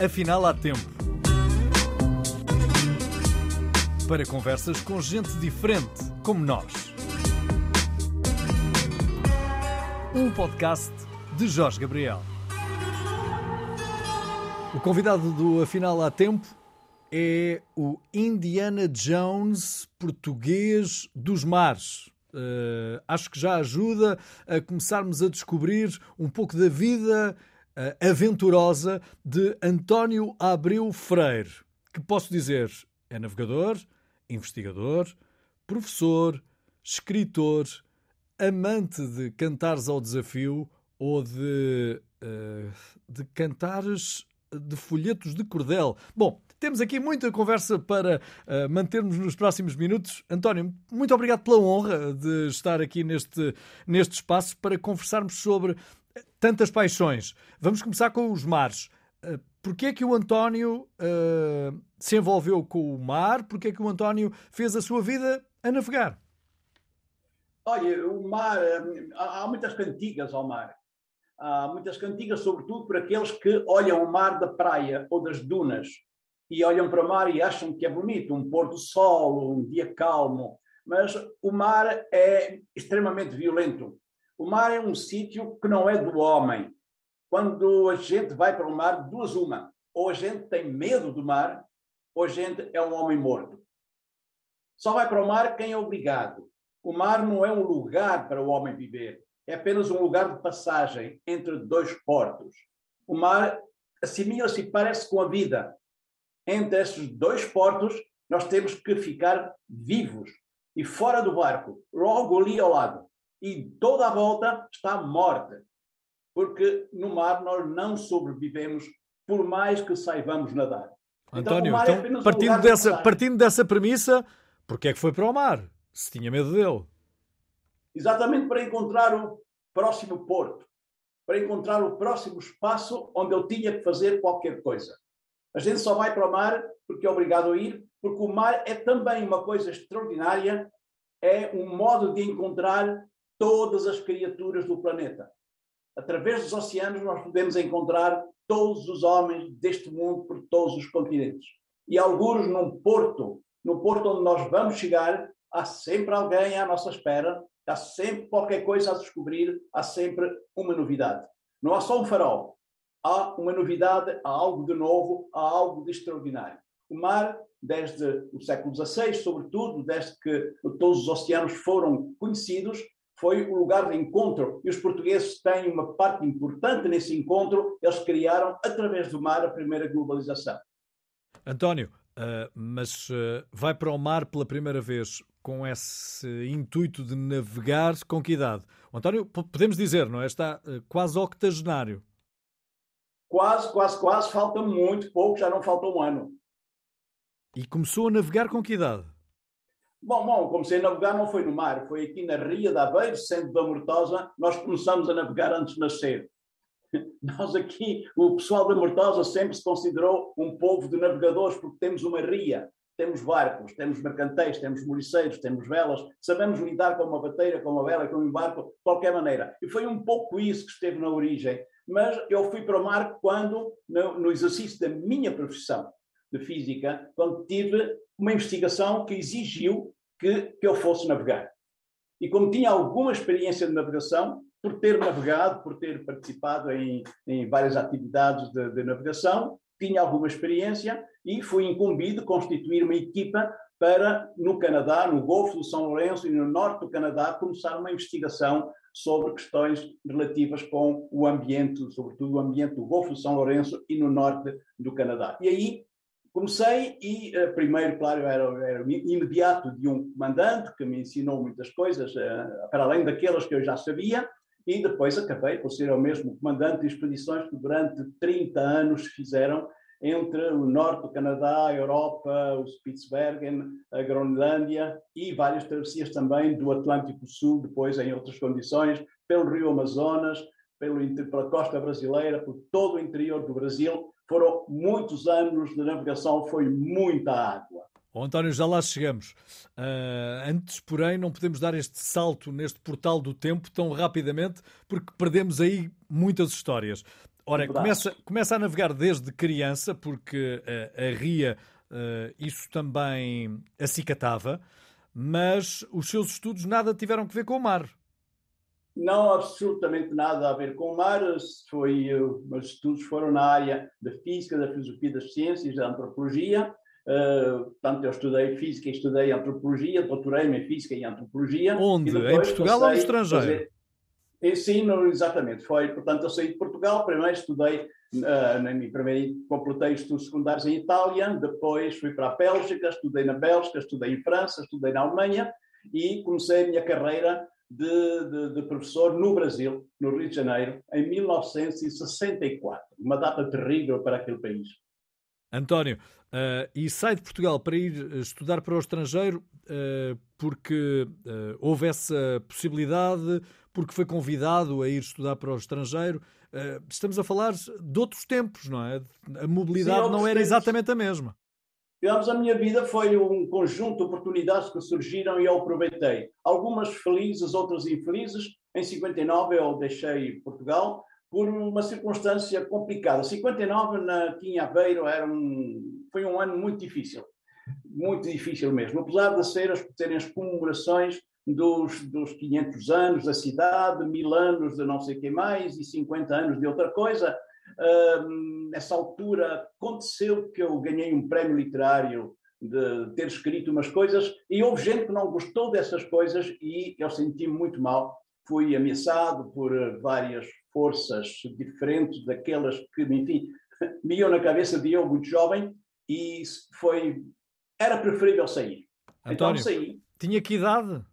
Afinal, há tempo. Para conversas com gente diferente, como nós. Um podcast de Jorge Gabriel. O convidado do Afinal há tempo é o Indiana Jones português dos mares. Uh, acho que já ajuda a começarmos a descobrir um pouco da vida aventurosa de António Abreu Freire, que posso dizer é navegador, investigador, professor, escritor, amante de cantares ao desafio ou de, uh, de cantares de folhetos de cordel. Bom, temos aqui muita conversa para uh, mantermos nos próximos minutos. António, muito obrigado pela honra de estar aqui neste, neste espaço para conversarmos sobre tantas paixões. Vamos começar com os mares. Uh, Porquê é que o António uh, se envolveu com o mar? Porquê é que o António fez a sua vida a navegar? Olha, o mar, há muitas cantigas ao mar. Há muitas cantigas, sobretudo para aqueles que olham o mar da praia ou das dunas e olham para o mar e acham que é bonito, um pôr do sol, um dia calmo. Mas o mar é extremamente violento. O mar é um sítio que não é do homem. Quando a gente vai para o mar, duas uma. Ou a gente tem medo do mar, ou a gente é um homem morto. Só vai para o mar quem é obrigado. O mar não é um lugar para o homem viver. É apenas um lugar de passagem entre dois portos. O mar assimila-se e parece com a vida entre esses dois portos, nós temos que ficar vivos e fora do barco, logo ali ao lado. E toda a volta está morte, porque no mar nós não sobrevivemos por mais que saibamos nadar. Então, António, então, então partindo, dessa, de partindo dessa premissa, porquê é que foi para o mar? Se tinha medo dele. Exatamente para encontrar o próximo porto, para encontrar o próximo espaço onde eu tinha que fazer qualquer coisa. A gente só vai para o mar porque é obrigado a ir, porque o mar é também uma coisa extraordinária, é um modo de encontrar todas as criaturas do planeta. Através dos oceanos nós podemos encontrar todos os homens deste mundo por todos os continentes. E alguns num porto, no porto onde nós vamos chegar, há sempre alguém à nossa espera, há sempre qualquer coisa a descobrir, há sempre uma novidade. Não há só um farol, há uma novidade, há algo de novo, há algo de extraordinário. O mar, desde o século XVI, sobretudo, desde que todos os oceanos foram conhecidos, foi o lugar de encontro e os portugueses têm uma parte importante nesse encontro. Eles criaram, através do mar, a primeira globalização. António, uh, mas uh, vai para o mar pela primeira vez com esse intuito de navegar com que idade? O António, podemos dizer, não é? Está uh, quase octogenário. Quase, quase, quase, falta muito pouco, já não falta um ano. E começou a navegar com que idade? Bom, bom, comecei a navegar não foi no mar, foi aqui na Ria de Aveiro, centro da Mortosa, nós começamos a navegar antes de nascer. Nós aqui, o pessoal da Mortosa sempre se considerou um povo de navegadores porque temos uma ria, temos barcos, temos mercantéis, temos moriceiros, temos velas, sabemos lidar com uma bateira, com uma vela, com um barco, de qualquer maneira. E foi um pouco isso que esteve na origem mas eu fui para o mar quando, no exercício da minha profissão de física, quando tive uma investigação que exigiu que, que eu fosse navegar. E como tinha alguma experiência de navegação, por ter navegado, por ter participado em, em várias atividades de, de, navegação, tinha alguma experiência e fui incumbido de constituir uma equipa para, no Canadá, no Golfo do São Lourenço e no norte do Canadá, começar uma investigação sobre questões relativas com o ambiente, sobretudo o ambiente do Golfo de São Lourenço e no norte do Canadá. E aí comecei e, uh, primeiro, claro, era, era imediato de um comandante que me ensinou muitas coisas, uh, para além daquelas que eu já sabia, e depois acabei por ser o mesmo comandante de expedições que durante 30 anos fizeram entre o norte do Canadá, a Europa, o Spitsbergen, a Groenlândia e várias travessias também do Atlântico Sul, depois em outras condições, pelo Rio Amazonas, pelo, pela costa brasileira, por todo o interior do Brasil. Foram muitos anos de navegação, foi muita água. Oh, António, já lá chegamos. Uh, antes, porém, não podemos dar este salto neste portal do tempo tão rapidamente, porque perdemos aí muitas histórias. Ora, começa, começa a navegar desde criança, porque a, a Ria uh, isso também acicatava, mas os seus estudos nada tiveram que ver com o mar. Não, absolutamente nada a ver com o mar. Foi, uh, meus estudos foram na área da física, da filosofia das ciências, da antropologia. Uh, portanto, eu estudei física e estudei antropologia, doutorei-me em física e antropologia. Onde? E em Portugal ou no estrangeiro? Fazer... Ensino, exatamente. Foi, portanto, eu saí de Portugal, primeiro estudei, uh, na minha, primeiro completei estudos secundários em Itália, depois fui para a Bélgica, estudei na Bélgica, estudei em França, estudei na Alemanha e comecei a minha carreira de, de, de, professor no Brasil, no Rio de Janeiro, em 1964. Uma data terrível para aquele país. António, uh, e sai de Portugal para ir estudar para o estrangeiro uh, porque uh, houve essa possibilidade, porque foi convidado a ir estudar para o estrangeiro. estamos a falar de outros tempos, não é? A mobilidade Sim, não era tempos. exatamente a mesma. Digamos, a minha vida foi um conjunto de oportunidades que surgiram e eu aproveitei. Algumas felizes, outras infelizes. Em 59 eu deixei Portugal por uma circunstância complicada. 59 na Quinha Aveiro era um, foi um ano muito difícil. Muito difícil mesmo. Apesar de ser as, terem as comemorações dos, dos 500 anos da cidade, mil anos de não sei o que mais e 50 anos de outra coisa, nessa altura aconteceu que eu ganhei um prémio literário de ter escrito umas coisas e houve gente que não gostou dessas coisas e eu senti-me muito mal. Fui ameaçado por eh, várias forças diferentes daquelas que, enfim, me iam na cabeça de eu muito jovem e foi era preferível sair. Então António, então saí. Tinha que idade?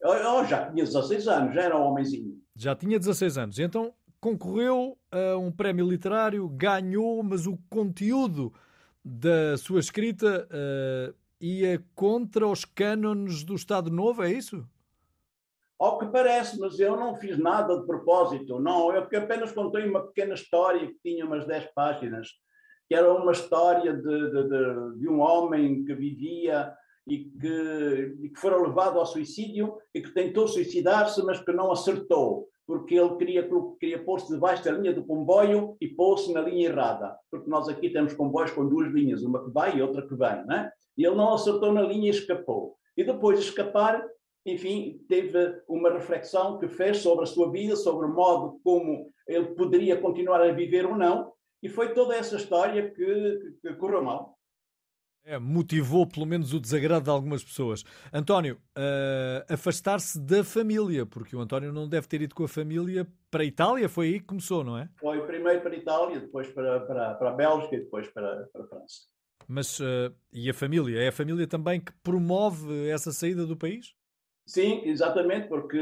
Eu, eu já tinha 16 anos, já era um homenzinho. Já tinha 16 anos. Então concorreu a um prémio literário, ganhou, mas o conteúdo da sua escrita uh, ia contra os cânones do Estado Novo, é isso? Ao que parece, mas eu não fiz nada de propósito, não. Eu apenas contei uma pequena história que tinha umas 10 páginas, que era uma história de, de, de, de um homem que vivia e que, e que levado ao suicídio e que tentou suicidar-se, mas que não acertou porque ele queria, queria pôr-se debaixo da linha do comboio e pôr-se na linha errada, porque nós aqui temos comboios com duas linhas, uma que vai e outra que vem, né? E ele não acertou na linha e escapou. E depois de escapar, enfim, teve uma reflexão que fez sobre a sua vida, sobre o modo como ele poderia continuar a viver ou não, e foi toda essa história que, que correu mal. É, motivou pelo menos o desagrado de algumas pessoas. António, uh, afastar-se da família, porque o António não deve ter ido com a família para a Itália, foi aí que começou, não é? Foi primeiro para a Itália, depois para, para, para a Bélgica e depois para, para a França. Mas, uh, e a família? É a família também que promove essa saída do país? Sim, exatamente, porque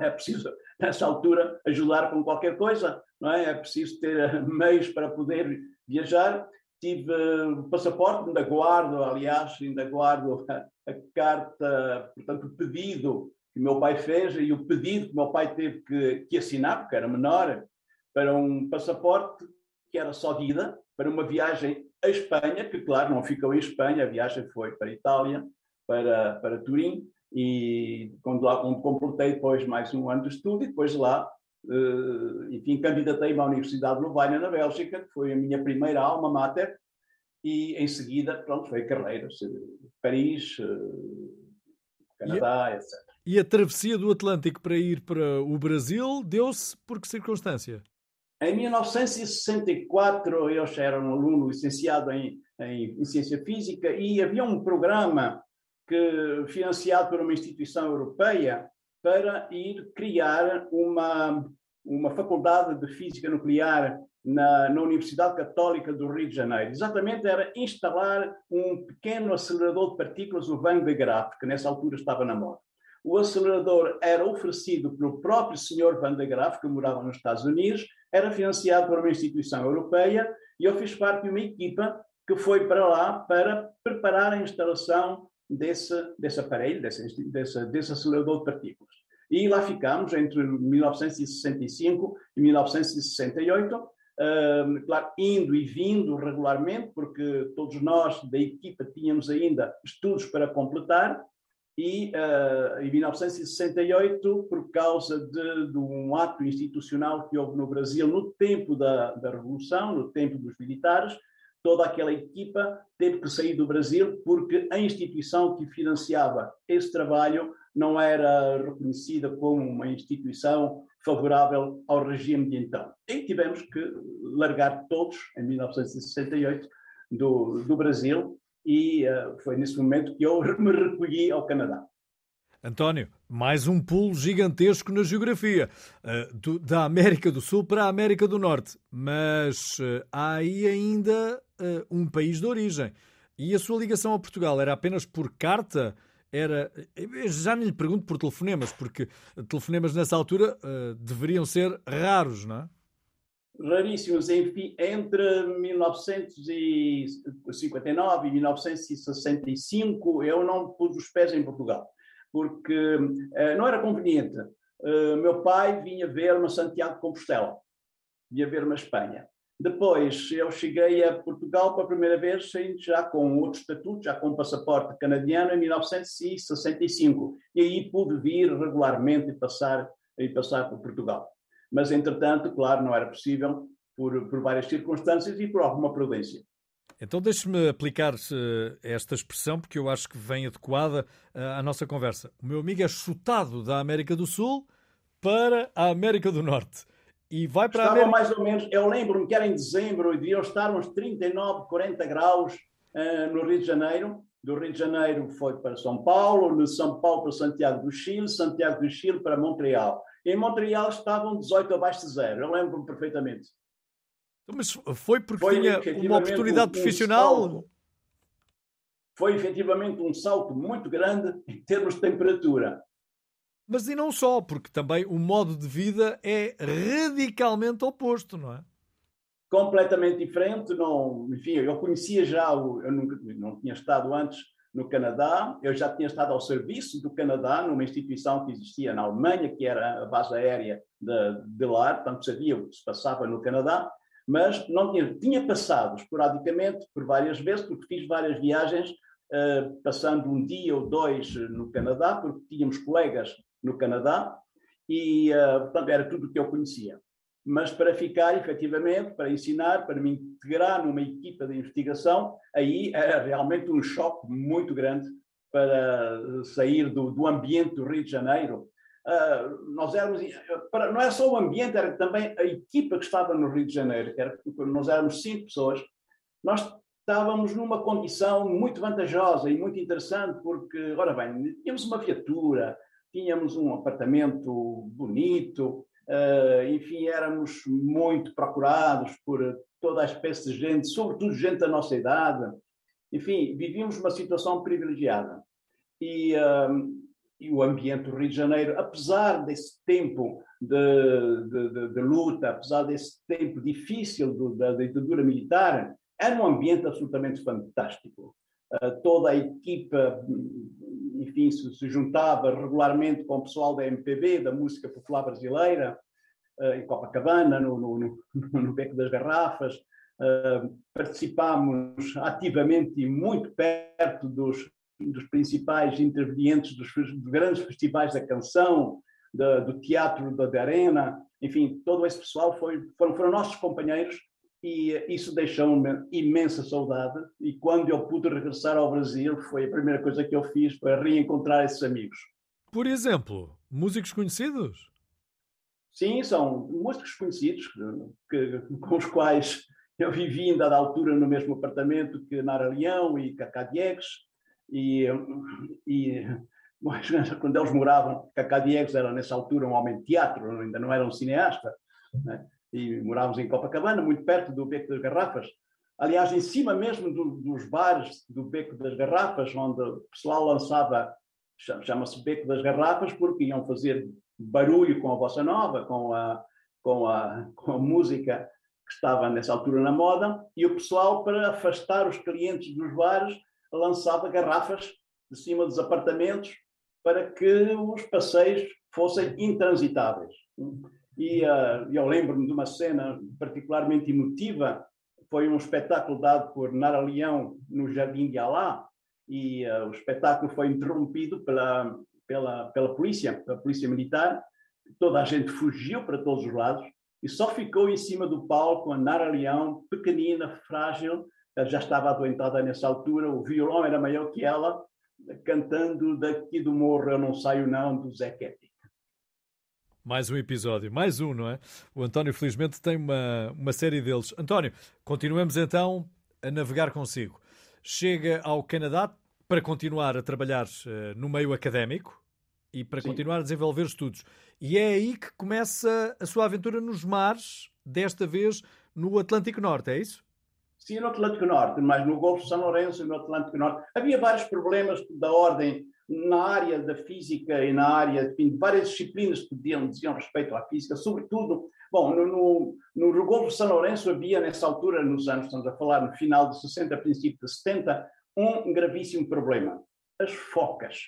é preciso, nessa altura, ajudar com qualquer coisa, não é? É preciso ter meios para poder viajar tive o passaporte, ainda guardo, aliás, ainda guardo a, a, carta, portanto, o pedido que meu pai fez e o pedido que meu pai teve que, que assinar, porque era menor, para um passaporte que era só de ida, para uma viagem à Espanha, que, claro, não ficou em Espanha, a viagem foi para Itália, para, para Turim, e quando lá, onde completei depois mais um ano de estudo, e depois lá enfim, candidatei-me à Universidade de Louvaina, na Bélgica, que foi a minha primeira alma mater, e em seguida, pronto, foi a carreira, Paris, uh, Canadá, e, etc. E a travessia do Atlântico para ir para o Brasil deu-se por que circunstância? Em 1964, eu já era um aluno licenciado em, em, em Ciência Física e havia um programa que, financiado por uma instituição europeia para ir criar uma, uma faculdade de física nuclear na, na, Universidade Católica do Rio de Janeiro. Exatamente era instalar um pequeno acelerador de partículas, o Van de Graaff, que nessa altura estava na moda. O acelerador era oferecido pelo próprio senhor Van de Graaff, que morava nos Estados Unidos, era financiado por uma instituição europeia e eu fiz parte de uma equipa que foi para lá para preparar a instalação desse, desse aparelho, desse, desse, desse acelerador de partículas. E lá ficamos entre 1965 e 1968, uh, claro, indo e vindo regularmente, porque todos nós da equipa tínhamos ainda estudos para completar, e uh, em 1968, por causa de, de, um ato institucional que houve no Brasil no tempo da, da Revolução, no tempo dos militares, toda aquela equipa teve que sair do Brasil porque a instituição que financiava esse trabalho não era reconhecida como uma instituição favorável ao regime de então. E tivemos que largar todos, em 1968, do, do Brasil, e uh, foi nesse momento que eu me recolhi ao Canadá. António, mais um pulo gigantesco na geografia, uh, do, da América do Sul para a América do Norte. Mas uh, há aí ainda um país de origem. E a sua ligação a Portugal era apenas por carta? Era. Já nem lhe pergunto por telefonemas, porque telefonemas nessa altura deveriam ser raros, não é? raríssimos. Entre 1959 e 1965, eu não pus os pés em Portugal, porque uh, não era conveniente. Uh, meu pai vinha ver-me a Santiago de Compostela, vinha ver-me a Espanha. Depois, eu cheguei a Portugal pela primeira vez, já com outro estatuto, já com passaporte canadiano, em 1965. E aí pude vir regularmente e passar, e passar por Portugal mas entretanto, claro, não era possível por, por várias circunstâncias e por alguma prudência. Então deixe-me aplicar esta expressão, porque eu acho que vem adequada eh, à nossa conversa. O meu amigo é chutado da América do Sul para a América do Norte. E vai para Estava América... mais ou menos, eu lembro-me que era em dezembro e deviam estar uns 39, 40 graus uh, no Rio de Janeiro. Do Rio de Janeiro foi para São Paulo, de São Paulo para Santiago do Chile, Santiago do Chile para Montreal. Em Montreal estavam 18 abaixo de zero, eu lembro-me perfeitamente. Então, mas foi porque foi tinha uma oportunidade um, profissional? Um foi efetivamente um salto muito grande em termos de temperatura. Mas e não só, porque também o modo de vida é radicalmente oposto, não é? Completamente diferente. Não, enfim, eu conhecia já, eu nunca, não tinha estado antes no Canadá. Eu já tinha estado ao serviço do Canadá numa instituição que existia na Alemanha, que era a base aérea de, de lá, portanto sabia o que se passava no Canadá, mas não tinha, tinha passado esporadicamente por várias vezes, porque fiz várias viagens, uh, passando um dia ou dois no Canadá, porque tínhamos colegas no Canadá, e, uh, portanto, era tudo o que eu conhecia. Mas para ficar efetivamente, para ensinar, para me integrar numa equipa de investigação, aí era realmente um choque muito grande para sair do, do ambiente do Rio de Janeiro. Uh, nós éramos, para, não é só o ambiente, era também a equipa que estava no Rio de Janeiro, era, nós éramos cinco pessoas, nós estávamos numa condição muito vantajosa e muito interessante, porque, ora bem, tínhamos uma viatura, tínhamos um apartamento bonito, Uh, enfim, éramos muito procurados por toda a espécie de gente, sobretudo gente da nossa idade. Enfim, vivíamos uma situação privilegiada. E, uh, e o ambiente do Rio de Janeiro, apesar desse tempo de, de, de, de luta, apesar desse tempo difícil do, da ditadura militar, era um ambiente absolutamente fantástico. Uh, toda a equipa enfim, se, se, juntava regularmente com o pessoal da MPB, da música popular brasileira, uh, em Copacabana, no, no, no, no Beco das Garrafas. Uh, participámos ativamente e muito perto dos, dos principais intervenientes dos, dos, grandes festivais da canção, da, do teatro da, da arena, enfim, todo esse pessoal foi, foram, foram nossos companheiros e isso deixou-me imensa saudade. E quando eu pude regressar ao Brasil, foi a primeira coisa que eu fiz para reencontrar esses amigos. Por exemplo, músicos conhecidos? Sim, são músicos conhecidos, que, com os quais eu vivi em dada altura no mesmo apartamento que Nara Leão e Cacá Diegues. E, e quando eles moravam, Cacá Diegues era nessa altura um homem de teatro, ainda não era um cineasta. Né? E morávamos em Copacabana, muito perto do Beco das Garrafas. Aliás, em cima mesmo do, dos bares do Beco das Garrafas, onde o pessoal lançava, chama-se Beco das Garrafas, porque iam fazer barulho com a bossa nova, com a, com a, com a música que estava nessa altura na moda, e o pessoal, para afastar os clientes dos bares, lançava garrafas de cima dos apartamentos para que os passeios fossem intransitáveis. E uh, eu lembro-me de uma cena particularmente emotiva, foi um espetáculo dado por Nara Leão no Jardim de Alá, e uh, o espetáculo foi interrompido pela, pela, pela polícia, pela polícia militar. Toda a gente fugiu para todos os lados e só ficou em cima do palco a Nara Leão, pequenina, frágil, ela já estava adoentada nessa altura, o violão era maior que ela, cantando Daqui do Morro Eu Não Saio Não, do Zé Kepi. Mais um episódio, mais um, não é? O António, felizmente, tem uma, uma série deles. António, continuamos então a navegar consigo. Chega ao Canadá para continuar a trabalhar uh, no meio académico e para Sim. continuar a desenvolver estudos. E é aí que começa a sua aventura nos mares, desta vez no Atlântico Norte, é isso? Sim, no Atlântico Norte, mas no Golfo de São Lourenço e no Atlântico Norte. Havia vários problemas da ordem na área da física e na área, enfim, de várias disciplinas que diziam, diziam respeito à física, sobretudo, bom, no, no, no de São Lourenço havia nessa altura, nos anos, estamos a falar no final de 60, princípio de 70, um gravíssimo problema. As focas.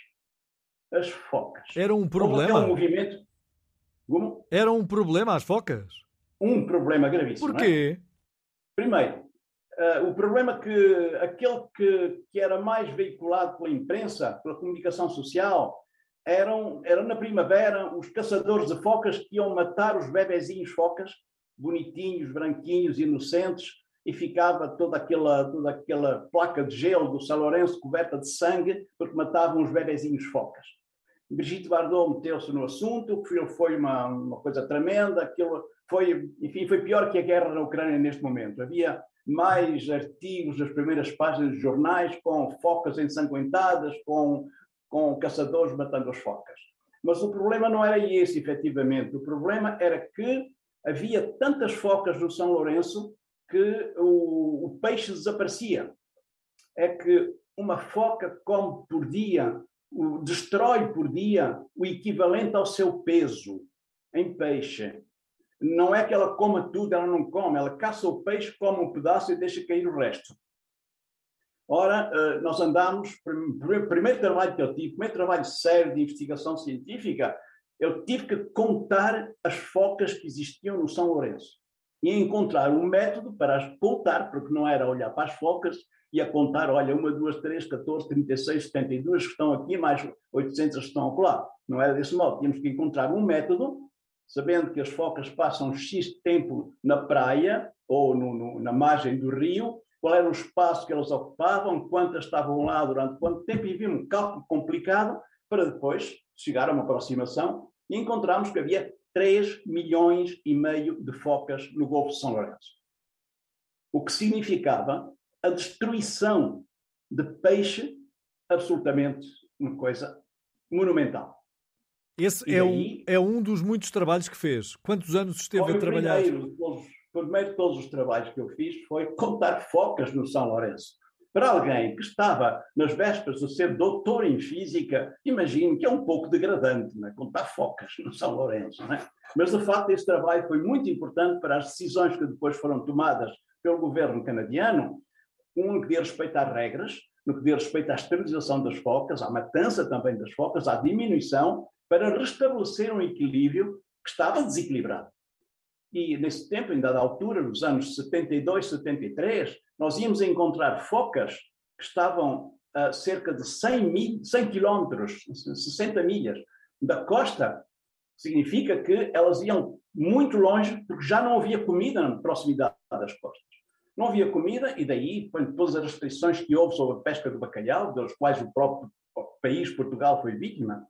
As focas. Era um problema? Um movimento... Como? Era um problema as focas? Um problema gravíssimo. Porquê? É? Primeiro, Uh, o problema que aquele que, que, era mais veiculado pela imprensa, pela comunicação social, eram, eram na primavera os caçadores de focas que iam matar os bebezinhos focas, bonitinhos, branquinhos, inocentes, e ficava toda aquela, toda aquela placa de gelo do São Lourenço coberta de sangue, porque matavam os bebezinhos focas. Brigitte Bardot meteu-se no assunto, que foi uma, uma coisa tremenda, aquilo foi, enfim, foi pior que a guerra na Ucrânia neste momento. Havia mais artigos nas primeiras páginas dos jornais com focas ensanguentadas, com, com caçadores matando as focas. Mas o problema não era esse, efetivamente. O problema era que havia tantas focas no São Lourenço que o, o peixe desaparecia. É que uma foca come por dia, destrói por dia o equivalente ao seu peso em peixe não é que ela coma tudo, ela não come, ela caça o peixe, come um pedaço e deixa cair o resto. Ora, eh, nós andamos, o primeiro trabalho que eu tive, primeiro trabalho sério de investigação científica, eu tive que contar as focas que existiam no São Lourenço e encontrar um método para as contar, porque não era olhar para as focas e a contar, olha, uma, duas, três, 14, 36, 72 que estão aqui, mais 800 que estão lá. Não era desse modo. Tínhamos que encontrar um método sabendo que as focas passam X tempo na praia ou no, no, na margem do rio, qual era o espaço que elas ocupavam, quantas estavam lá durante quanto tempo, e havia um cálculo complicado para depois chegar a uma aproximação e encontramos que havia 3 milhões e meio de focas no Golfo de São Lourenço. O que significava a destruição de peixe absolutamente uma coisa monumental. Esse é, um, é um dos muitos trabalhos que fez. Quantos anos esteve a trabalhar? Primeiro, o primeiro de todos os trabalhos que eu fiz foi contar focas no São Lourenço. Para alguém que estava nas vésperas de ser doutor em física, imagino que é um pouco degradante, né? contar focas no São Lourenço. Né? Mas, de facto, esse trabalho foi muito importante para as decisões que depois foram tomadas pelo governo canadiano, um que diz respeito às regras, no que diz respeito à esterilização das focas, à matança também das focas, à diminuição para restabelecer um equilíbrio que estava desequilibrado. E nesse tempo, em dada altura, nos anos 72, 73, nós íamos encontrar focas que estavam a cerca de 100, mil, 100 quilómetros, 60 milhas da costa. Significa que elas iam muito longe porque já não havia comida na proximidade das costas. Não havia comida e daí, todas as restrições que houve sobre a pesca do bacalhau, das quais o próprio país, Portugal, foi vítima?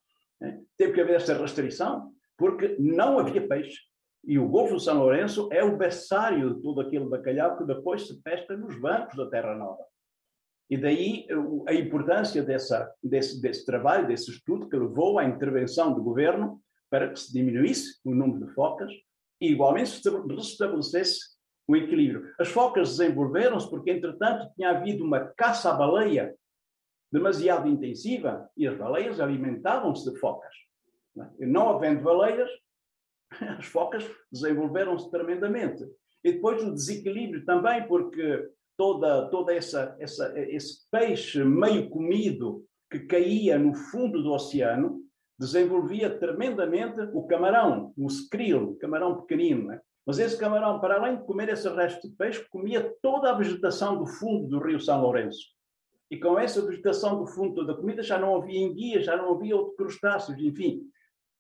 Teve que haver essa restrição porque não havia peixe. E o Golfo de São Lourenço é o berçário de todo aquele bacalhau que depois se pesca nos bancos da Terra Nova. E daí a importância dessa, desse, desse trabalho, desse estudo, que levou à intervenção do governo para que se diminuísse o número de focas e, igualmente, se restabelecesse o equilíbrio. As focas desenvolveram-se porque, entretanto, tinha havido uma caça à baleia demasiado intensiva e as baleias alimentavam-se de focas. Não, é? havendo baleias, as focas desenvolveram-se tremendamente. E depois o desequilíbrio também, porque toda, toda essa, essa, esse peixe meio comido que caía no fundo do oceano desenvolvia tremendamente o camarão, o skrill, camarão pequenino. Né? Mas esse camarão, para além de comer esse resto de peixe, comia toda a vegetação do fundo do rio São Lourenço E com essa vegetação do fundo da comida já não havia enguia, já não havia outros crustáceos, enfim.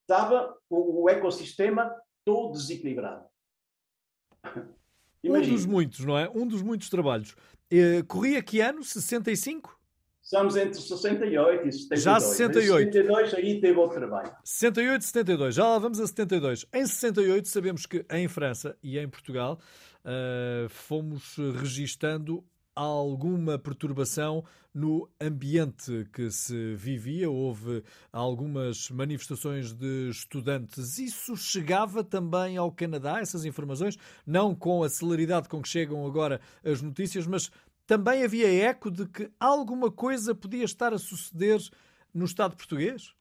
Estava o, o ecossistema todo desequilibrado. Um dos muitos, não é? Um dos muitos trabalhos. Eh, corria que ano? 65? Estamos entre 68 e 72. Já 68. Em 72 aí teve outro trabalho. 68 e 72. Já lá vamos a 72. Em 68 sabemos que em França e em Portugal uh, fomos registando alguma perturbação no ambiente que se vivia. Houve algumas manifestações de estudantes. Isso chegava também ao Canadá, essas informações, não com a celeridade com que chegam agora as notícias, mas também havia eco de que alguma coisa podia estar a suceder no Estado português?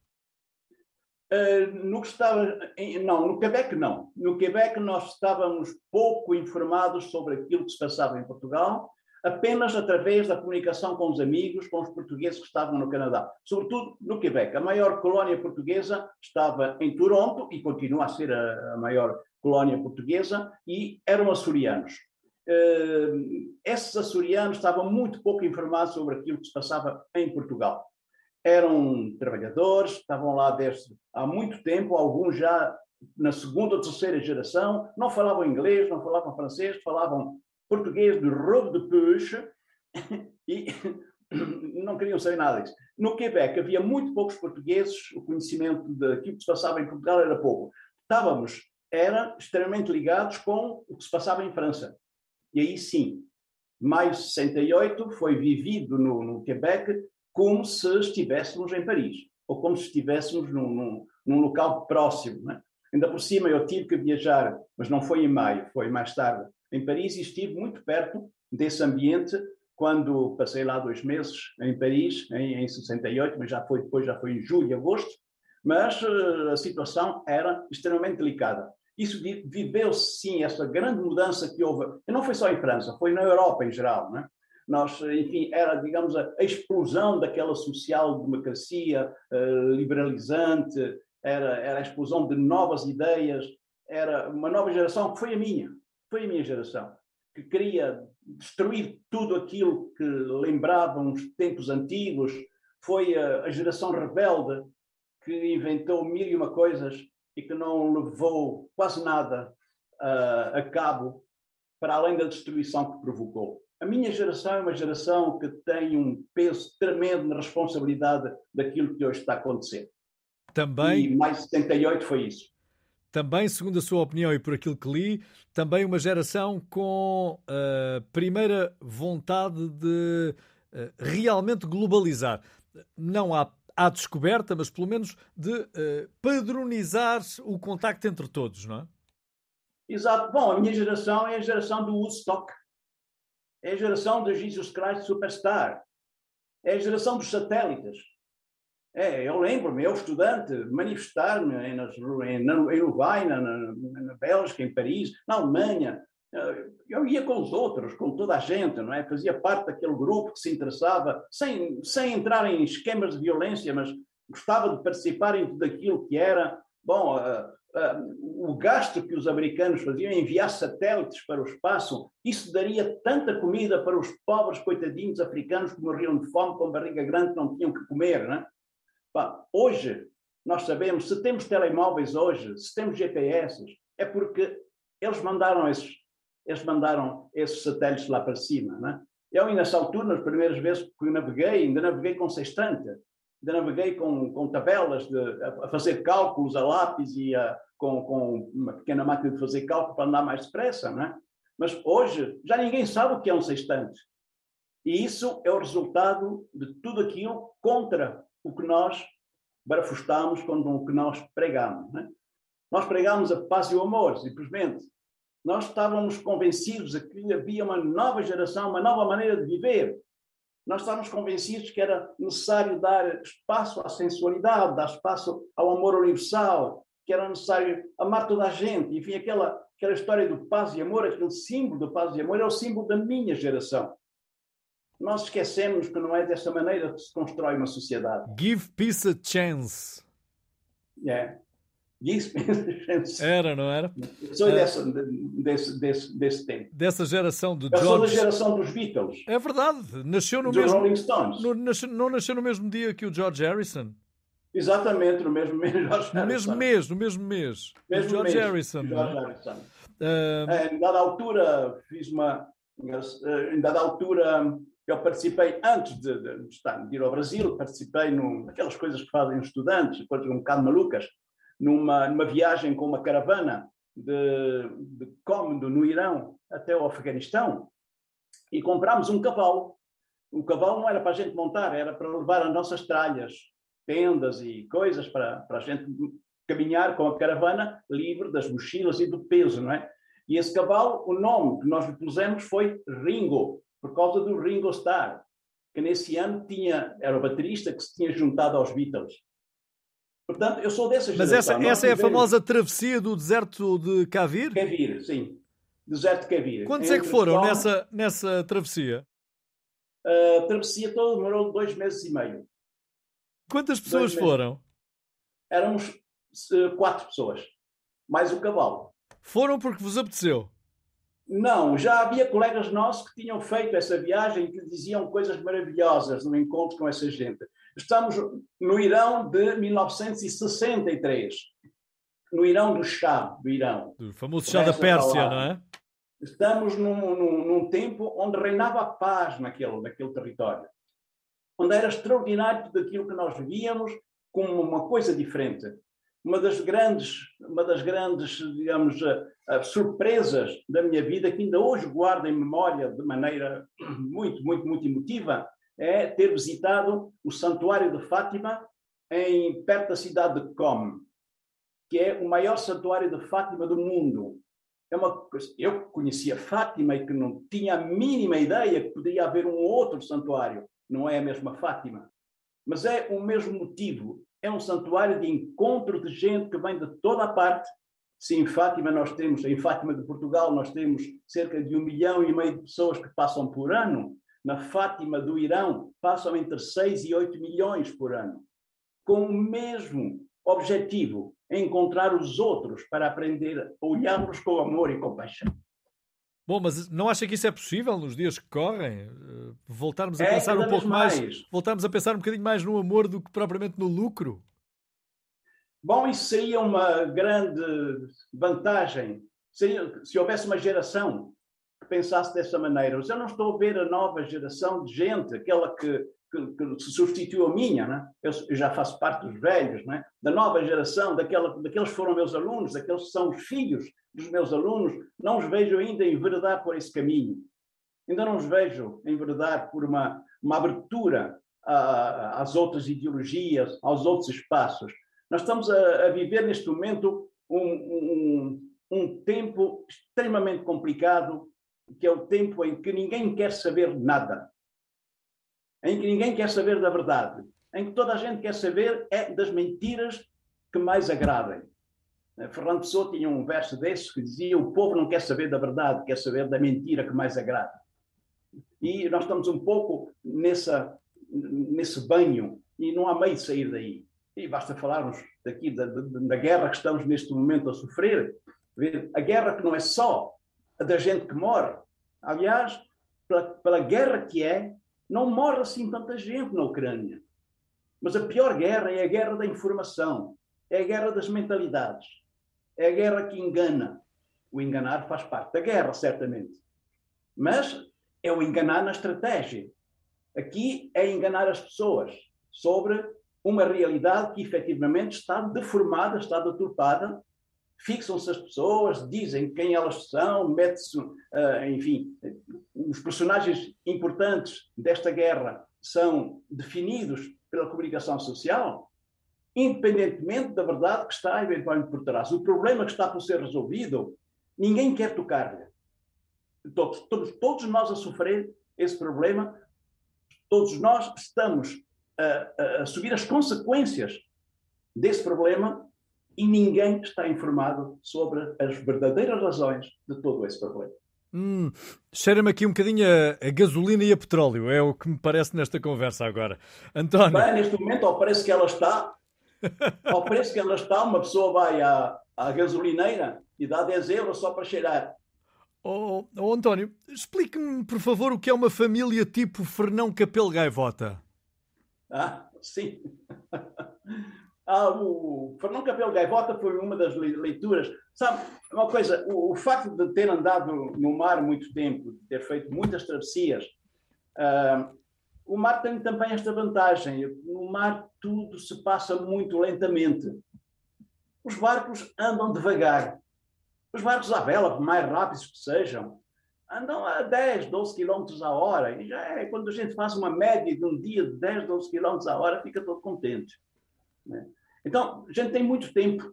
Uh, no que estava, não, no Quebec não. No Quebec nós estávamos pouco informados sobre aquilo que se passava em Portugal, apenas através da comunicação com os amigos, com os portugueses que estavam no Canadá, sobretudo no Quebec. A maior colónia portuguesa estava em Toronto e continua a ser a, a maior colónia portuguesa e eram açorianos. Uh, esses açorianos estavam muito pouco informados sobre aquilo que se passava em Portugal. Eram trabalhadores, estavam lá desde há muito tempo, alguns já na segunda ou terceira geração, não falavam inglês, não falavam francês, falavam português de roubo de peixe e não queriam saber nada disso. No Quebec havia muito poucos portugueses, o conhecimento daquilo que se passava em Portugal era pouco. Estávamos, era extremamente ligados com o que se passava em França. E aí sim, maio de 68 foi vivido no, no Quebec como se estivéssemos em Paris, ou como se estivéssemos num, num, num local próximo. Né? Ainda por cima, eu tive que viajar, mas não foi em maio, foi mais tarde, em Paris, estive muito perto desse ambiente quando passei lá dois meses em Paris, em, em 68, mas já foi depois, já foi em julho agosto, mas uh, a situação era extremamente delicada. Isso viveu-se sim, essa grande mudança que houve, e não foi só em França, foi na Europa em geral, né? Nós, enfim, era, digamos, a, explosão daquela social-democracia uh, liberalizante, era, era a explosão de novas ideias, era uma nova geração que foi a minha, foi a minha geração, que queria destruir tudo aquilo que lembrava uns tempos antigos, foi a, a geração rebelde que inventou mil e uma coisas e que não levou quase nada uh, a cabo para além da destruição que provocou. A minha geração é uma geração que tem um peso tremendo na responsabilidade daquilo que hoje está a acontecer. Também. E mais 78 foi isso. Também, segundo a sua opinião e por aquilo que li, também uma geração com a uh, primeira vontade de uh, realmente globalizar. Não há à descoberta, mas pelo menos de uh, padronizar o contacto entre todos, não é? Exato. Bom, a minha geração é a geração do Woodstock. É a geração do Jesus Christ Superstar. É a geração dos satélites. É, eu lembro-me, eu estudante, manifestar-me em, em, em Uruguai, na, na, na Bélgica, em Paris, na Alemanha, eu ia com os outros, com toda a gente, não é? Fazia parte daquele grupo que se interessava, sem, sem entrar em esquemas de violência, mas gostava de participar em tudo aquilo que era. Bom, uh, uh, o gasto que os americanos faziam em enviar satélites para o espaço, isso daria tanta comida para os pobres coitadinhos africanos que morriam de fome com barriga grande, não tinham que comer, não é? Hoje, nós sabemos, se temos telemóveis hoje, se temos GPS, é porque eles mandaram esses eles mandaram esses satélites lá para cima. Né? Eu, nessa altura, nas primeiras vezes que naveguei, ainda naveguei com sextante, ainda naveguei com, com tabelas, de, a, fazer cálculos a lápis e a, com, com, uma pequena máquina de fazer cálculo para andar mais depressa. Né? Mas hoje já ninguém sabe o que é um sextante. E isso é o resultado de tudo aquilo contra o que nós barafustamos, contra o que nós pregamos. Né? Nós pregamos a paz e o amor, simplesmente nós estávamos convencidos de que havia uma nova geração, uma nova maneira de viver. Nós estávamos convencidos que era necessário dar espaço à sensualidade, dar espaço ao amor universal, que era necessário amar toda a gente. Enfim, aquela, aquela história do paz e amor, aquele símbolo do paz e amor, é o símbolo da minha geração. Nós esquecemos que não é dessa maneira que se constrói uma sociedade. Give peace a chance. É. vice-presidente. Era, não era? Sou uh, dessa, desse, desse, desse tempo. Dessa geração de Eu George... sou da geração dos Beatles. É verdade. Nasceu no dos mesmo... Rolling Stones. No, nasceu, não nasceu no mesmo dia que o George Harrison? Exatamente, no mesmo mês. no mesmo mês, no mesmo mês. Mesmo George mês, Harrison. George Harrison. Uh... Em dada altura, fiz uma... Em dada altura eu participei, antes de, de, de, ir ao Brasil, participei naquelas coisas que fazem os estudantes, coisas um bocado malucas, numa, numa viagem com uma caravana de, de cômodo no Irão até o Afeganistão e comprámos um cavalo. O cavalo não era para a gente montar, era para levar as nossas tralhas, tendas e coisas para, para a gente caminhar com a caravana livre das mochilas e do peso, não é? E esse cavalo, o nome que nós lhe pusemos foi Ringo, por causa do Ringo Starr, que nesse ano tinha, era o baterista que se tinha juntado aos Beatles. Portanto, eu sou dessa Mas essa, essa é a famosa travessia do deserto de Cavir? Cavir, sim. Deserto de Cavir. Quantos é que foram nessa, nessa travessia? A travessia toda demorou dois meses e meio. Quantas pessoas foram? Éramos uh, quatro pessoas, mais o cavalo. Foram porque vos apeteceu? Não, já havia colegas nossos que tinham feito essa viagem que diziam coisas maravilhosas no encontro com essa gente. Estamos no Irão de 1963, no Irão do chá do Irão. Do famoso chá da Pérsia, não é? Estamos num, num, num, tempo onde reinava a paz naquele, naquele território, onde era extraordinário tudo aquilo que nós víamos como uma coisa diferente uma das grandes, uma das grandes, digamos, uh, surpresas da minha vida, que ainda hoje guardo em memória de maneira muito, muito, muito emotiva, é ter visitado o Santuário de Fátima, em, perto da cidade de Qom, que é o maior santuário de Fátima do mundo. É uma eu conhecia Fátima e que não tinha a mínima ideia que poderia haver um outro santuário. Não é a mesma Fátima. Mas é o mesmo motivo é um santuário de encontro de gente que vem de toda a parte. Sim, em Fátima nós temos, em Fátima de Portugal nós temos cerca de um milhão e meio de pessoas que passam por ano. Na Fátima do Irão passam entre 6 e 8 milhões por ano. Com o mesmo objetivo, encontrar os outros para aprender a olhá-los com amor e compaixão. Bom, mas não acha que isso é possível nos dias que correm? Eh, voltarmos a é, pensar um pouco mais. mais, voltarmos a pensar um bocadinho mais no amor do que propriamente no lucro? Bom, isso seria uma grande vantagem seria, se houvesse uma geração que pensasse dessa maneira. Mas eu não estou a ver a nova geração de gente, aquela que que, que substituiu a minha, né? eu, eu, já faço parte dos velhos, né? da nova geração, daquela, daqueles que foram meus alunos, daqueles que são os filhos dos meus alunos, não os vejo ainda enveredar por esse caminho. Ainda não os vejo enveredar por uma, uma abertura a, às outras ideologias, aos outros espaços. Nós estamos a, a viver neste momento um, um, um tempo extremamente complicado, que é o tempo em que ninguém quer saber nada em que ninguém quer saber da verdade, em que toda a gente quer saber é das mentiras que mais agradem. Eh, Fernando Pessoa tinha um verso desses que dizia: O povo não quer saber da verdade, quer saber da mentira que mais agrada. E nós estamos um pouco nessa, nesse banho e não há meio de sair daí. E basta falarmos daqui da, da, da guerra que estamos neste momento a sofrer. A guerra que não é só a da gente que morre. Aliás, pela, pela guerra que é, não morre assim tanta gente na Ucrânia. Mas a pior guerra é a guerra da informação, é a guerra das mentalidades, é a guerra que engana. O enganar faz parte da guerra, certamente. Mas é o enganar na estratégia. Aqui é enganar as pessoas sobre uma realidade que efetivamente está deformada, está deturpada fixam-se as pessoas, dizem quem elas são, mete-se, uh, enfim, os personagens importantes desta guerra são definidos pela comunicação social, independentemente da verdade que está eventualmente por trás. O problema que está por ser resolvido, ninguém quer tocar-lhe. Todos, todos, todos, nós a sofrer esse problema, todos nós estamos a, a, a subir as consequências desse problema e ninguém está informado sobre as verdadeiras razões de todo esse problema. Hum, Cheira-me aqui um bocadinho a, a, gasolina e a petróleo, é o que me parece nesta conversa agora. António. Bem, neste momento, ao preço que ela está, Ao preço que elas estão, uma pessoa vai à, à gasolineira e dá 10 euros só para cheirar. Oh, oh António, explique-me, por favor, o que é uma família tipo Fernão Capelo Gaivota. Ah, sim. Ah, o Fernão Capelo Gaivota foi uma das leituras. Sabe, uma coisa, o, o, facto de ter andado no mar muito tempo, de ter feito muitas travessias, uh, o mar tem também esta vantagem. No mar tudo se passa muito lentamente. Os barcos andam devagar. Os barcos à vela, por mais rápidos que sejam, andam a 10, 12 km a hora. E já é quando a gente faz uma média de um dia de 10, 12 km a hora, fica todo contente. Né? Então, a gente tem muito tempo.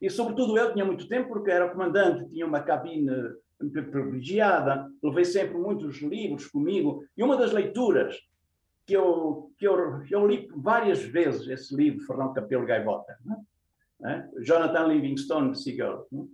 E, sobretudo, eu tinha muito tempo porque era comandante, tinha uma cabine privilegiada, levei sempre muitos livros comigo. E uma das leituras que eu, que eu, eu li várias vezes, esse livro, Fernão Capelo Gaivota, né? Jonathan Livingstone Seagull, né?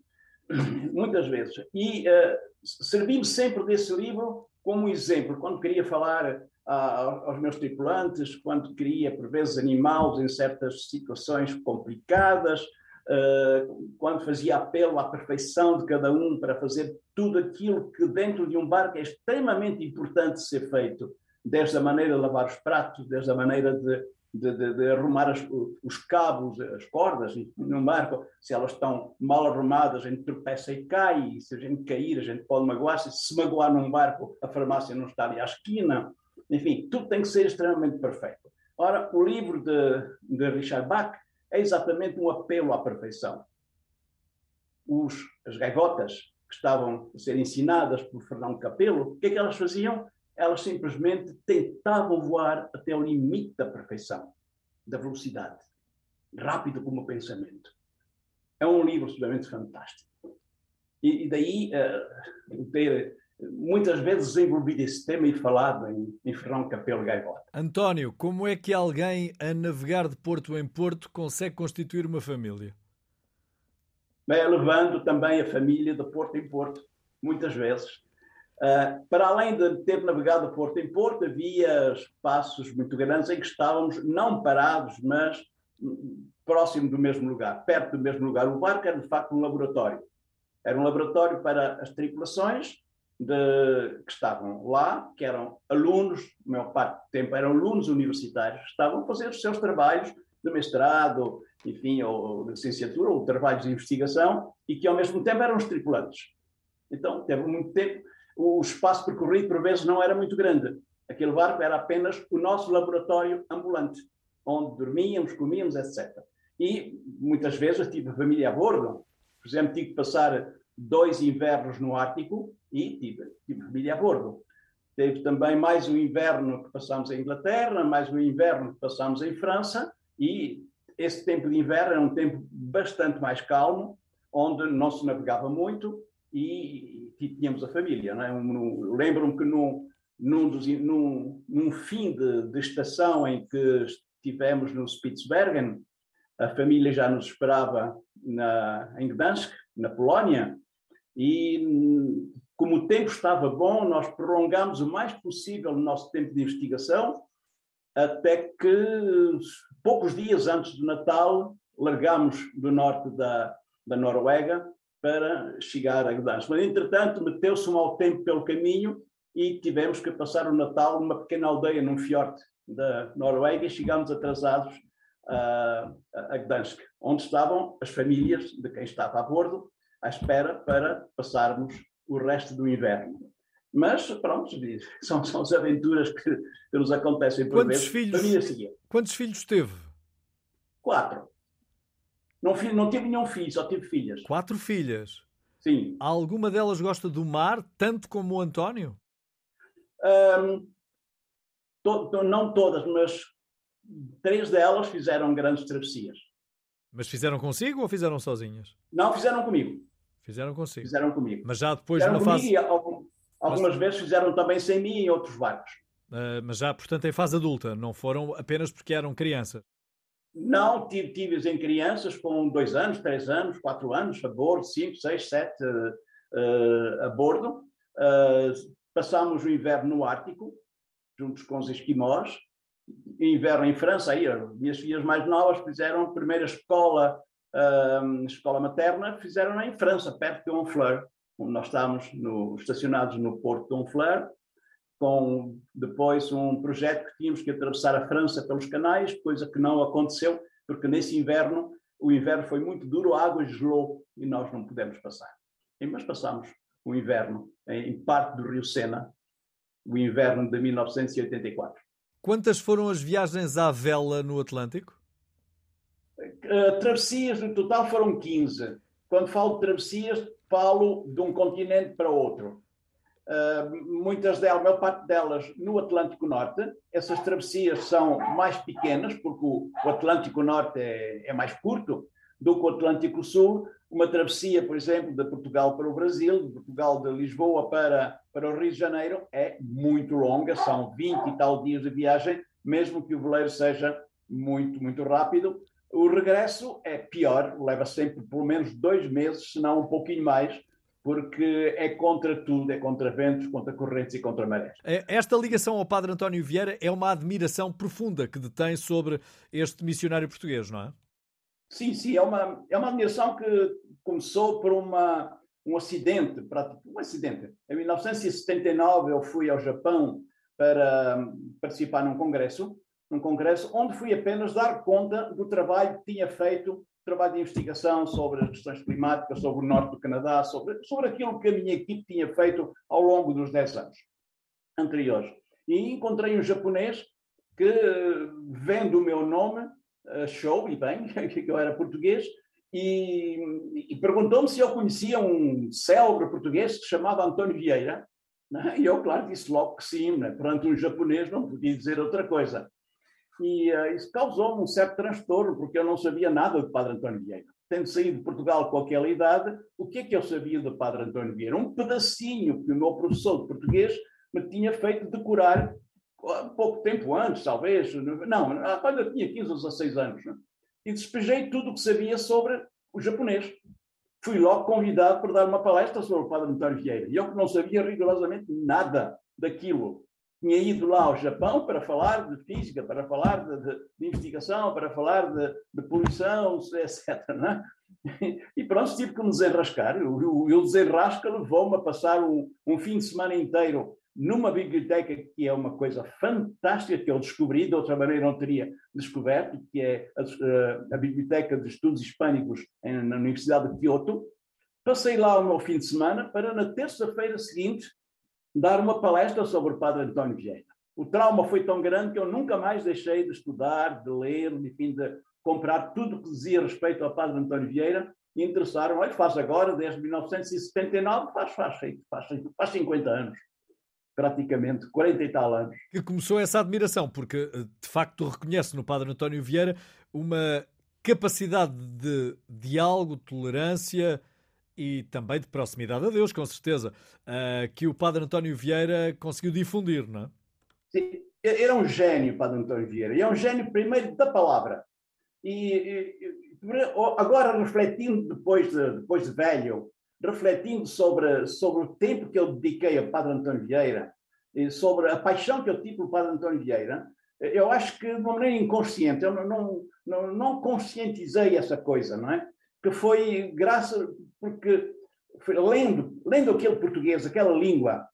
muitas vezes. E uh, servi-me sempre desse livro como exemplo, quando queria falar aos meus tripulantes, quando queria, por vezes, animá-los em certas situações complicadas, uh, quando fazia apelo à perfeição de cada um para fazer tudo aquilo que dentro de um barco é extremamente importante ser feito, desde a maneira de lavar os pratos, desde a maneira de de, de, de arrumar as, os cabos, as cordas no barco, se elas estão mal arrumadas, a gente tropeça e cai, e se a gente cair, a gente pode magoar-se, se magoar num barco, a farmácia não está ali à esquina, enfim, tudo tem que ser extremamente perfeito. Ora, o livro de, de Richard Bach é exatamente um apelo à perfeição. Os, as gaivotas que estavam a ser ensinadas por Fernão Capelo, o que é que elas faziam? Elas simplesmente tentavam voar até o limite da perfeição, da velocidade, rápido como o pensamento. É um livro absolutamente fantástico. E, e daí uh, ter muitas vezes desenvolvido esse tema e falado em, em Ferrão Capelo Gaivota. António, como é que alguém a navegar de porto em porto consegue constituir uma família? Bem, levando também a família de porto em porto, muitas vezes. Uh, para além de ter navegado porto em porto, havia espaços muito grandes em que estávamos não parados, mas próximo do mesmo lugar, perto do mesmo lugar. O barco era de facto um laboratório. Era um laboratório para as tripulações de, que estavam lá, que eram alunos, a maior parte do tempo eram alunos universitários, que estavam a fazer os seus trabalhos de mestrado, enfim, ou de licenciatura, ou trabalhos de investigação, e que ao mesmo tempo eram os tripulantes. Então, teve muito tempo o espaço percorrido por vezes não era muito grande. Aquele barco era apenas o nosso laboratório ambulante, onde dormíamos, comíamos, etc. E muitas vezes tive a família a bordo. Por exemplo, tive que passar dois invernos no Ártico e tive, tive família a bordo. Teve também mais um inverno que passamos em Inglaterra, mais um inverno que passamos em França, e esse tempo de inverno era um tempo bastante mais calmo, onde não se navegava muito e tínhamos a família. É? Lembro-me que num, num, dos, num, num fim de, de, estação em que estivemos no Spitsbergen, a família já nos esperava na, em Gdansk, na Polónia, e como o tempo estava bom, nós prolongamos o mais possível o nosso tempo de investigação, até que poucos dias antes do Natal largamos do norte da, da Noruega para chegar a Gdansk. Mas, entretanto, meteu-se um mau tempo pelo caminho e tivemos que passar o Natal numa pequena aldeia, num fiorte da Noruega, e chegámos atrasados a, a Gdansk, onde estavam as famílias de quem estava a bordo, à espera para passarmos o resto do inverno. Mas, pronto, são, são as aventuras que, que nos acontecem por quantos vezes. Filhos, quantos filhos teve? Quatro. Não, não tive nenhum filho, só tive filhas. Quatro filhas? Sim. Alguma delas gosta do mar, tanto como o António? Um, to, não todas, mas três delas fizeram grandes travessias. Mas fizeram consigo ou fizeram sozinhas? Não, fizeram comigo. Fizeram consigo. Fizeram comigo. Mas já depois fizeram na fase. algumas mas... vezes fizeram também sem mim em outros barcos. Uh, mas já, portanto, em fase adulta, não foram apenas porque eram crianças. Não, tive, tive em crianças com dois anos, três anos, quatro anos, a bordo, cinco, seis, sete uh, a bordo. Uh, passámos o inverno no Ártico, juntos com os esquimós, inverno em França, aí minhas filhas mais novas fizeram a primeira escola, uh, escola materna, fizeram em França, perto de Honfleur, nós estávamos no, estacionados no porto de Honfleur, com depois um projeto que tínhamos que atravessar a França pelos canais, coisa que não aconteceu, porque nesse inverno, o inverno foi muito duro, a água gelou e nós não pudemos passar. Mas passamos o inverno em parte do Rio Sena, o inverno de 1984. Quantas foram as viagens à vela no Atlântico? Uh, travessias no total foram 15. Quando falo de travessias, falo de um continente para outro. Uh, muitas delas, a maior parte delas no Atlântico Norte. Essas travessias são mais pequenas, porque o, o Atlântico Norte é, é, mais curto do que o Atlântico Sul. Uma travessia, por exemplo, de Portugal para o Brasil, de Portugal de Lisboa para, para o Rio de Janeiro, é muito longa, são 20 e tal dias de viagem, mesmo que o veleiro seja muito, muito rápido. O regresso é pior, leva sempre pelo menos dois meses, se não um pouquinho mais, porque é contra tudo, é contra ventos, contra correntes e contra marés. É, esta ligação ao Padre António Vieira é uma admiração profunda que detém sobre este missionário português, não é? Sim, sim, é uma, é uma admiração que começou por uma, um acidente, um acidente. Em 1979 eu fui ao Japão para participar num congresso num congresso onde fui apenas dar conta do trabalho que tinha feito, trabalho de investigação sobre as questões climáticas, sobre o norte do Canadá, sobre, sobre aquilo que a minha equipe tinha feito ao longo dos 10 anos anteriores. E encontrei um japonês que, vendo o meu nome, achou, e bem, que eu era português, e, e perguntou-me se eu conhecia um célebre português que se chamava António Vieira. Né? E eu, claro, disse logo que sim, né? perante um japonês não podia dizer outra coisa. E uh, isso causou-me um certo transtorno, porque eu não sabia nada do Padre António Vieira. Tendo saído de Portugal com aquela idade, o que é que eu sabia do Padre António Vieira? Um pedacinho que o meu professor de português me tinha feito decorar pouco tempo antes, talvez. Não, quando eu tinha 15 ou 16 anos. Né? E despejei tudo o que sabia sobre o japonês. Fui logo convidado para dar uma palestra sobre o Padre António Vieira. E eu que não sabia rigorosamente nada daquilo tinha ido lá ao Japão para falar de física, para falar de, de, de investigação, para falar de, de poluição, etc. Né? E pronto, tive que me desenrascar. O, o, desenrasca levou-me a passar um, um, fim de semana inteiro numa biblioteca que é uma coisa fantástica que eu descobri, de outra maneira não teria descoberto, que é a, a Biblioteca de Estudos Hispânicos na Universidade de Kyoto. Passei lá o meu fim de semana para, na terça-feira seguinte, dar uma palestra sobre o padre António Vieira. O trauma foi tão grande que eu nunca mais deixei de estudar, de ler, enfim, de comprar tudo que dizia respeito ao padre António Vieira e interessaram, olha, faz agora, desde 1979, faz, faz, faz, faz 50 anos praticamente 40 e tal anos. Que começou essa admiração, porque eh, de facto reconhece no Padre António Vieira uma capacidade de diálogo, tolerância, e também de proximidade a Deus, com certeza, uh, que o Padre António Vieira conseguiu difundir, não é? Sim, era um gênio, Padre António Vieira, e é um gênio primeiro da palavra. E, e agora refletindo depois de, depois de velho, refletindo sobre, sobre o tempo que eu dediquei ao Padre António Vieira, sobre a paixão que eu tive pelo Padre António Vieira, eu acho que de uma maneira inconsciente, eu não, não, não, não conscientizei essa coisa, não é? Que foi graças, porque lendo, lendo aquele português, aquela língua,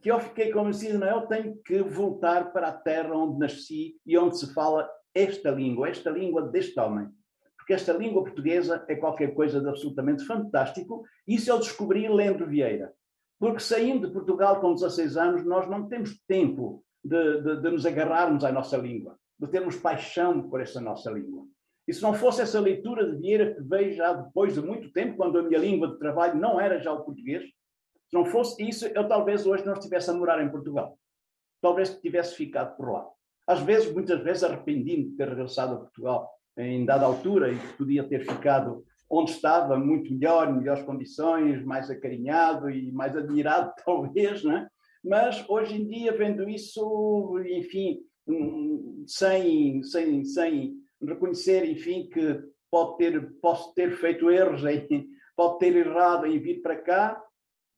que eu fiquei convencido, não, eu tenho que voltar para a terra onde nasci e onde se fala esta língua, esta língua deste homem. Porque esta língua portuguesa é qualquer coisa de absolutamente fantástico. Isso eu descobri lendo Vieira. Porque saindo de Portugal com 16 anos, nós não temos tempo de, de, de nos agarrarmos à nossa língua, de termos paixão por esta nossa língua. E se não fosse essa leitura de Vieira que veio já depois de muito tempo, quando a minha língua de trabalho não era já o português, se não fosse isso, eu talvez hoje não estivesse a morar em Portugal. Talvez tivesse ficado por lá. Às vezes, muitas vezes, arrependi-me de ter regressado a Portugal em dada altura e podia ter ficado onde estava, muito melhor, em melhores condições, mais acarinhado e mais admirado, talvez, né? Mas hoje em dia, vendo isso, enfim, hum, sem, sem, sem reconhecer, enfim, que pode ter, posso ter feito erros, pode ter errado em vir para cá,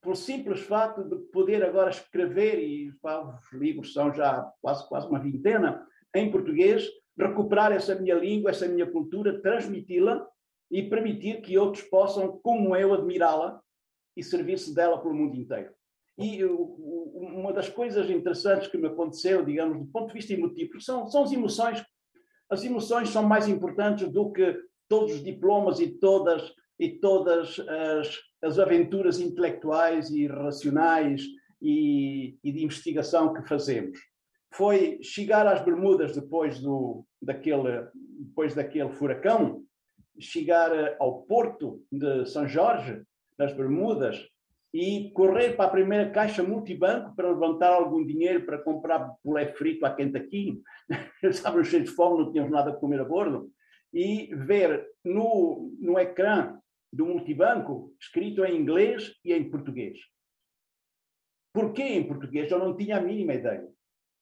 por simples fato de poder agora escrever, e os livros são já quase, quase uma vintena, em português, recuperar essa minha língua, essa minha cultura, transmiti-la e permitir que outros possam, como eu, admirá-la e servir-se dela pelo mundo inteiro. E uma das coisas interessantes que me aconteceu, digamos, do ponto de vista emotivo, são, são as emoções. As emoções são mais importantes do que todos os diplomas e todas, e todas as, as aventuras intelectuais e racionais e, e de investigação que fazemos. Foi chegar às Bermudas depois, do, daquele, depois daquele furacão, chegar ao porto de São Jorge, nas Bermudas, e correr para a primeira caixa multibanco para levantar algum dinheiro para comprar bolé frito a Kentucky. Estávamos cheios de fome, não tínhamos nada a comer a bordo. E ver no, no ecrã do multibanco escrito em inglês e em português. Porquê em português? Eu não tinha a mínima ideia.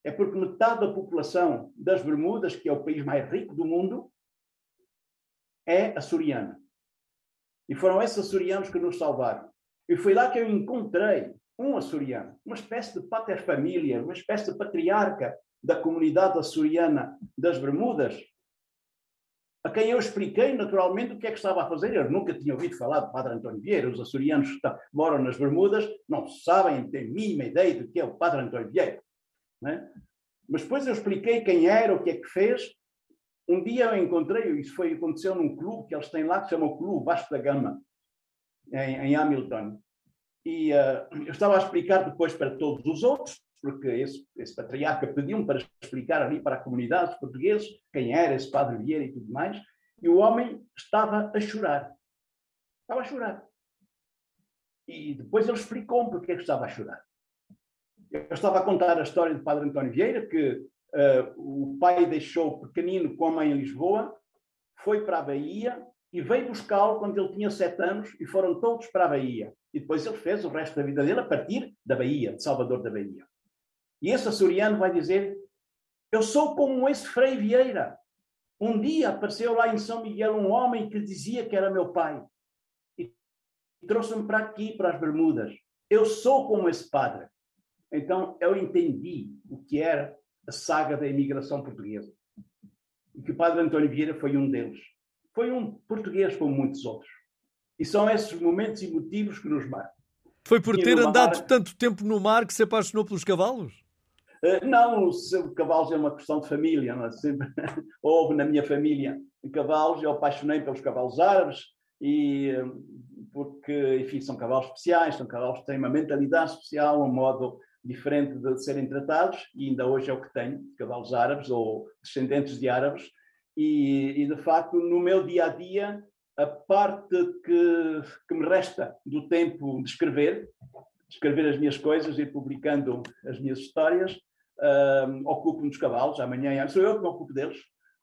É porque metade da população das Bermudas, que é o país mais rico do mundo, é açoriana. E foram esses açorianos que nos salvaram. E foi lá que eu encontrei um açoriano, uma espécie de pater-família, uma espécie de patriarca da comunidade açoriana das Bermudas, a quem eu expliquei naturalmente o que é que estava a fazer. Eu nunca tinha ouvido falar do Padre António Vieira. Os açorianos que moram nas Bermudas não sabem, têm mínima ideia do que é o Padre António Vieira. Né? Mas depois eu expliquei quem era, o que é que fez. Um dia eu encontrei, isso foi, aconteceu num clube que eles têm lá, que se chama o Clube Vasco da Gama, em, em Hamilton. E uh, eu estava a explicar depois para todos os outros, porque esse, esse patriarca pediu-me para explicar ali para a comunidade dos portugueses quem era esse padre Vieira e tudo mais, e o homem estava a chorar. Estava a chorar. E depois ele explicou-me porque é que estava a chorar. Eu estava a contar a história do padre António Vieira, que uh, o pai deixou pequenino com a mãe em Lisboa, foi para a Bahia e veio buscá-lo quando ele tinha sete anos e foram todos para a Bahia. E depois ele fez o resto da vida dele a partir da Bahia, de Salvador da Bahia. E esse açoriano vai dizer: Eu sou como esse Frei Vieira. Um dia apareceu lá em São Miguel um homem que dizia que era meu pai e trouxe-me para aqui, para as Bermudas. Eu sou como esse padre. Então eu entendi o que era a saga da imigração portuguesa. E que o padre António Vieira foi um deles. Foi um português como muitos outros. E são esses momentos emotivos que nos marcam. Foi por ter andado mar... tanto tempo no mar que se apaixonou pelos cavalos? Uh, não, cavalos é uma questão de família. Não é? Sempre houve na minha família cavalos. Eu apaixonei pelos cavalos árabes e porque, enfim, são cavalos especiais, são cavalos que têm uma mentalidade especial, um modo diferente de serem tratados, e ainda hoje é o que tenho, cavalos árabes ou descendentes de árabes, e, e de facto, no meu dia a dia, a parte que, que me resta do tempo de escrever, escrever as minhas coisas, ir publicando as minhas histórias, um, ocupo-me dos cavalos, amanhã sou eu que me ocupo deles,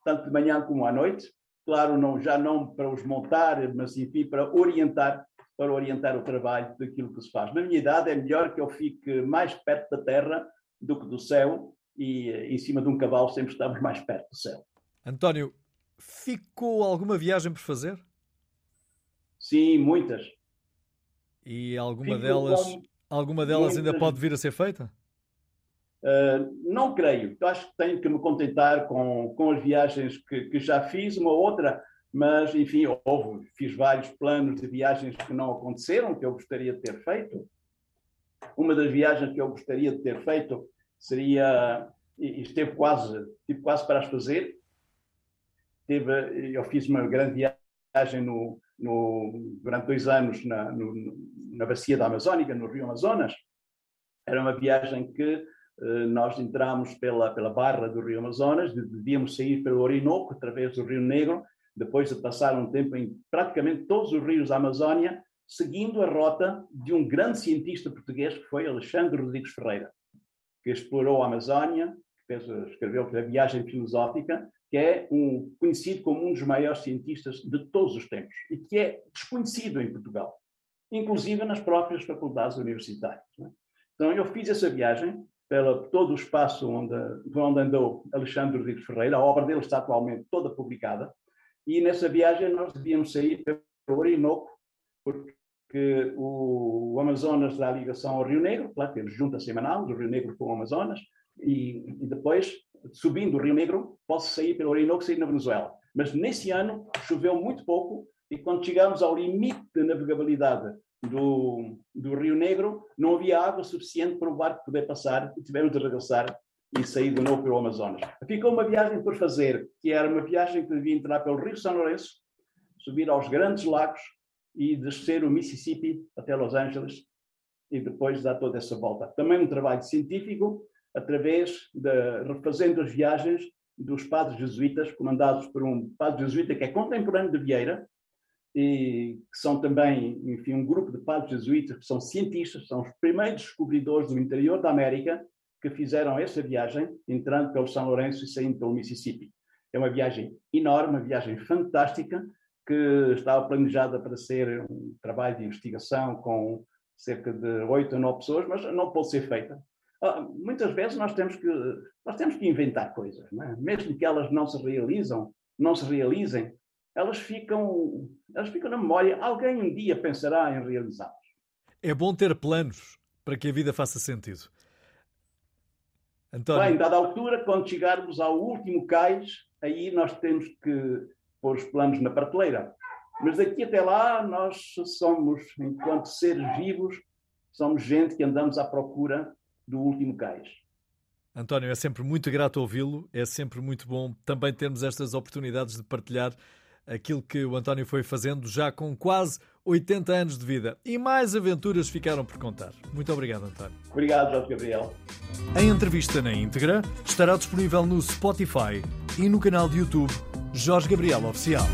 tanto de manhã como à noite, claro, não, já não para os montar, mas enfim, para orientar, para orientar o trabalho daquilo que se faz. Na minha idade é melhor que eu fique mais perto da terra do que do céu, e em cima de um cavalo sempre estamos mais perto do céu. António, ficou alguma viagem por fazer? Sim, muitas. E alguma Fico delas, alguma delas ainda pode vir a ser feita? Uh, não creio. Eu acho que tenho que me contentar com, com as viagens que, que já fiz, uma ou outra, mas enfim, houve, fiz vários planos de viagens que não aconteceram, que eu gostaria de ter feito. Uma das viagens que eu gostaria de ter feito seria, e esteve quase, tive quase para as fazer, eu fiz uma grande viagem no, no, durante dois anos na, no, na bacia da Amazónica, no Rio Amazonas. Era uma viagem que eh, nós entramos pela, pela barra do Rio Amazonas, devíamos sair pelo Orinoco, através do Rio Negro, depois de passar um tempo em praticamente todos os rios da Amazónia, seguindo a rota de um grande cientista português, que foi Alexandre Rodrigues Ferreira, que explorou a Amazónia, que fez, escreveu a Viagem Filosófica, que é um, conhecido como um dos maiores cientistas de todos os tempos e que é desconhecido em Portugal, inclusive nas próprias faculdades universitárias. É? Então, eu fiz essa viagem pela todo o espaço onde, onde andou Alexandre Rodrigues Ferreira, a obra dele está atualmente toda publicada, e nessa viagem nós devíamos sair pelo Orinoco, porque o Amazonas dá ligação ao Rio Negro, claro, temos junta semanal do Rio Negro com o Amazonas, e, e depois subindo o Rio Negro, posso sair pelo Orinoco e sair na Venezuela. Mas nesse ano choveu muito pouco e quando chegamos ao limite de navegabilidade do, do Rio Negro, não havia água suficiente para o barco poder passar e tivemos de regressar e sair de novo pelo Amazonas. Ficou uma viagem por fazer, que era uma viagem que devia entrar pelo Rio São Lourenço, subir aos grandes lagos e descer o Mississippi até Los Angeles e depois dar toda essa volta. Também um trabalho científico, através de refazendo as viagens dos padres jesuítas, comandados por um padre jesuíta que é contemporâneo de Vieira, e que são também, enfim, um grupo de padres jesuítas que são cientistas, são os primeiros descobridores do interior da América que fizeram essa viagem, entrando pelo São Lourenço e saindo pelo Mississippi. É uma viagem enorme, uma viagem fantástica, que estava planejada para ser um trabalho de investigação com cerca de oito ou nove pessoas, mas não pode ser feita. Ah, muitas vezes nós temos que nós temos que inventar coisas, é? mesmo que elas não se realizam, não se realizem, elas ficam elas ficam na memória. Alguém um dia pensará em realizá-las. É bom ter planos para que a vida faça sentido. António... Bem, dada altura, quando chegarmos ao último cais, aí nós temos que pôr os planos na prateleira. Mas daqui até lá, nós somos, enquanto seres vivos, somos gente que andamos à procura do último cais. António, é sempre muito grato ouvi-lo, é sempre muito bom também termos estas oportunidades de partilhar aquilo que o António foi fazendo já com quase 80 anos de vida. E mais aventuras ficaram por contar. Muito obrigado, António. Obrigado, Jorge Gabriel. A entrevista na íntegra estará disponível no Spotify e no canal de YouTube Jorge Gabriel Oficial.